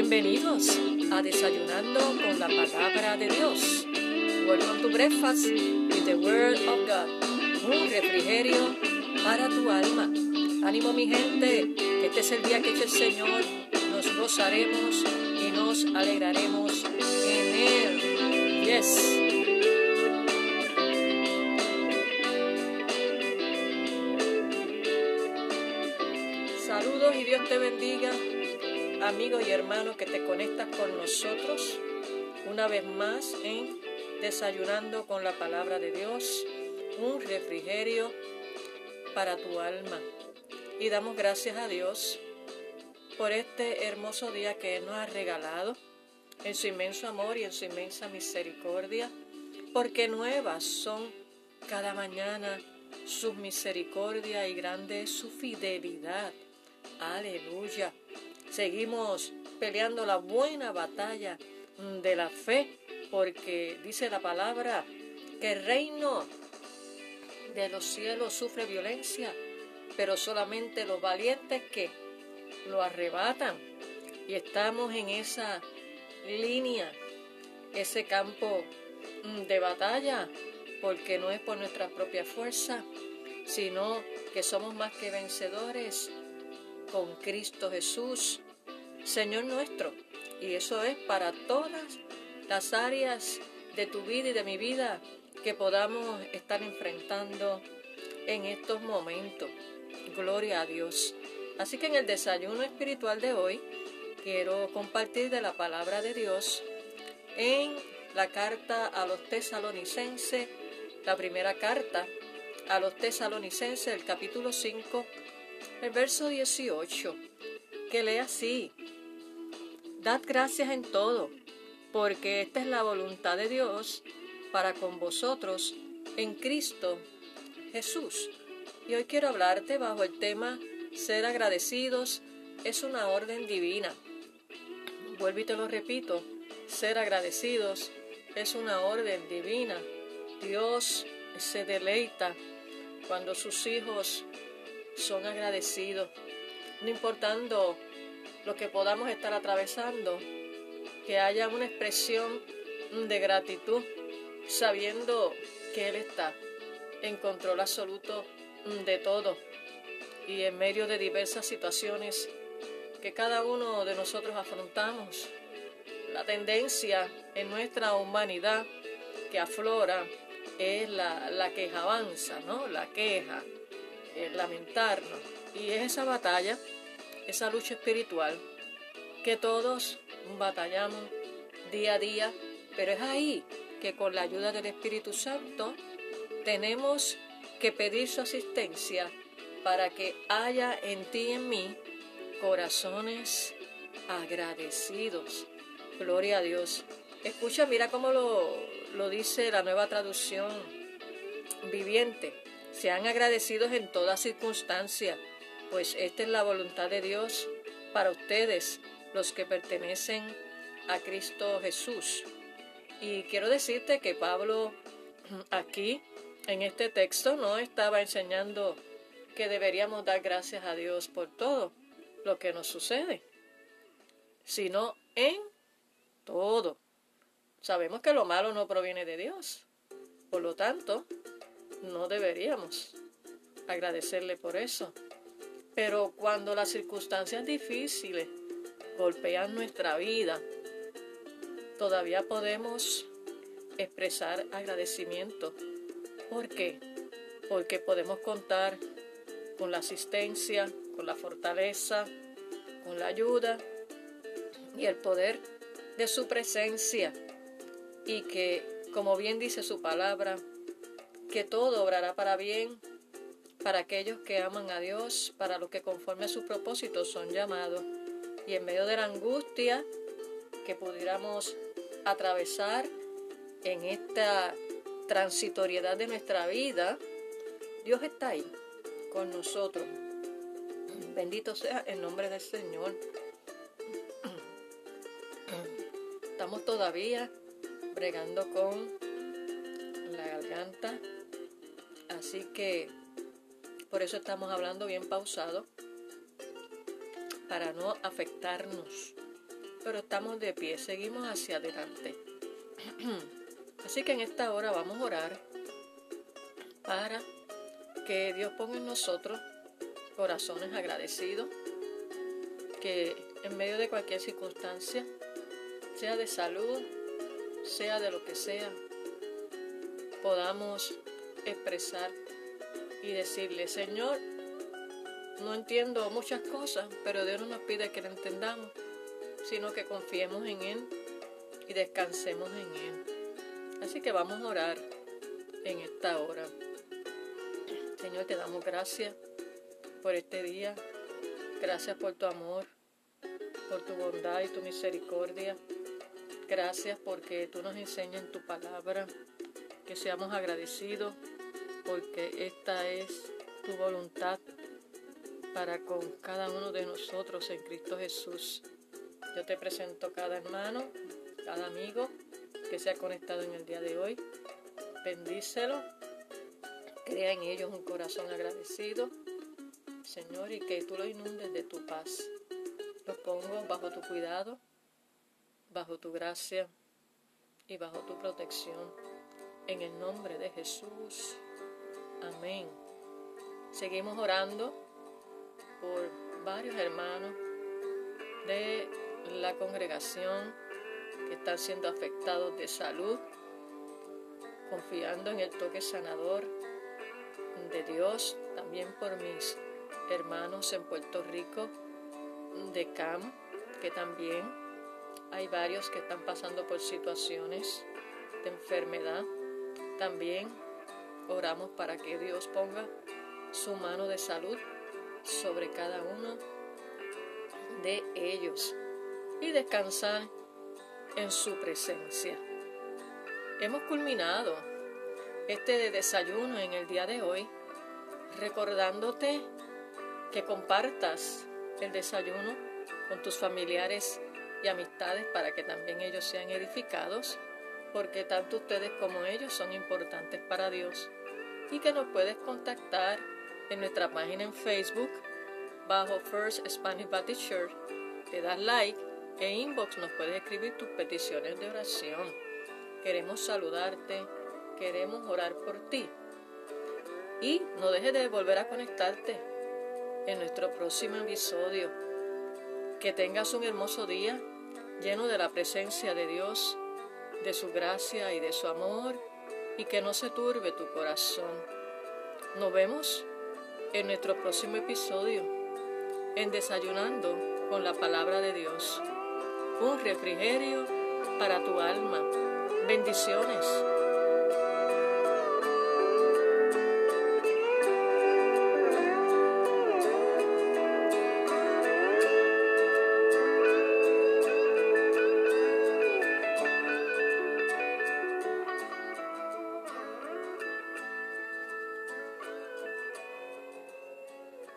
Bienvenidos a Desayunando con la Palabra de Dios. Welcome to breakfast with the Word of God. Un refrigerio para tu alma. Ánimo mi gente, que este es el día que hecho el Señor. Nos gozaremos y nos alegraremos en Él. Yes. Saludos y Dios te bendiga amigo y hermano que te conectas con nosotros una vez más en Desayunando con la Palabra de Dios, un refrigerio para tu alma. Y damos gracias a Dios por este hermoso día que nos ha regalado en su inmenso amor y en su inmensa misericordia, porque nuevas son cada mañana sus misericordia y grande es su fidelidad. Aleluya. Seguimos peleando la buena batalla de la fe, porque dice la palabra que el reino de los cielos sufre violencia, pero solamente los valientes que lo arrebatan. Y estamos en esa línea, ese campo de batalla, porque no es por nuestra propia fuerza, sino que somos más que vencedores con Cristo Jesús, Señor nuestro. Y eso es para todas las áreas de tu vida y de mi vida que podamos estar enfrentando en estos momentos. Gloria a Dios. Así que en el desayuno espiritual de hoy quiero compartir de la palabra de Dios en la carta a los tesalonicenses, la primera carta a los tesalonicenses, el capítulo 5, el verso 18, que lee así, Dad gracias en todo, porque esta es la voluntad de Dios para con vosotros en Cristo Jesús. Y hoy quiero hablarte bajo el tema ser agradecidos es una orden divina. Vuelvo y te lo repito, ser agradecidos es una orden divina. Dios se deleita cuando sus hijos son agradecidos, no importando lo que podamos estar atravesando, que haya una expresión de gratitud, sabiendo que Él está en control absoluto de todo y en medio de diversas situaciones que cada uno de nosotros afrontamos. La tendencia en nuestra humanidad que aflora es la, la queja avanza, ¿no? La queja, el lamentarnos. Y es esa batalla, esa lucha espiritual que todos batallamos día a día, pero es ahí que con la ayuda del Espíritu Santo tenemos que pedir su asistencia para que haya en ti y en mí corazones agradecidos. Gloria a Dios. Escucha, mira cómo lo, lo dice la nueva traducción viviente. Sean agradecidos en toda circunstancia, pues esta es la voluntad de Dios para ustedes, los que pertenecen a Cristo Jesús. Y quiero decirte que Pablo aquí, en este texto, no estaba enseñando que deberíamos dar gracias a Dios por todo lo que nos sucede, sino en todo. Sabemos que lo malo no proviene de Dios. Por lo tanto, no deberíamos agradecerle por eso. Pero cuando las circunstancias difíciles golpean nuestra vida, todavía podemos expresar agradecimiento. ¿Por qué? Porque podemos contar con la asistencia, con la fortaleza, con la ayuda y el poder de su presencia. Y que, como bien dice su palabra, que todo obrará para bien para aquellos que aman a Dios, para los que conforme a sus propósitos son llamados. Y en medio de la angustia que pudiéramos atravesar en esta transitoriedad de nuestra vida, Dios está ahí con nosotros. Bendito sea el nombre del Señor. Estamos todavía bregando con la garganta Así que por eso estamos hablando bien pausado, para no afectarnos pero estamos de pie, seguimos hacia adelante. Así que en esta hora vamos a orar para que Dios ponga en nosotros corazones agradecidos, que en medio de cualquier circunstancia, sea de salud, sea de lo que sea, podamos expresar y decirle, Señor, no entiendo muchas cosas, pero Dios no nos pide que lo entendamos, sino que confiemos en Él y descansemos en Él. Así que vamos a orar en esta hora. Señor, te damos gracias por este día. Gracias por tu amor, por tu bondad y tu misericordia. Gracias porque tú nos enseñas en tu palabra que seamos agradecidos porque esta es tu voluntad para con cada uno de nosotros en Cristo Jesús. Yo te presento cada hermano, cada amigo que se ha conectado en el día de hoy. Bendícelo, crea en ellos un corazón agradecido, Señor, y que tú lo inundes de tu paz. Los pongo bajo tu cuidado, bajo tu gracia y bajo tu protección. En el nombre de Jesús. Amén. Seguimos orando por varios hermanos de la congregación que están siendo afectados de salud, confiando en el toque sanador de Dios, también por mis hermanos en Puerto Rico de CAM, que también hay varios que están pasando por situaciones de enfermedad. También oramos para que Dios ponga su mano de salud sobre cada uno de ellos y descansar en su presencia. Hemos culminado este desayuno en el día de hoy recordándote que compartas el desayuno con tus familiares y amistades para que también ellos sean edificados, porque tanto ustedes como ellos son importantes para Dios y que nos puedes contactar en nuestra página en Facebook bajo First Spanish Baptist Church. Te das like e inbox nos puedes escribir tus peticiones de oración. Queremos saludarte, queremos orar por ti. Y no dejes de volver a conectarte en nuestro próximo episodio. Que tengas un hermoso día lleno de la presencia de Dios, de su gracia y de su amor, y que no se turbe tu corazón. Nos vemos en nuestro próximo episodio, en Desayunando con la Palabra de Dios. Un refrigerio para tu alma. Bendiciones.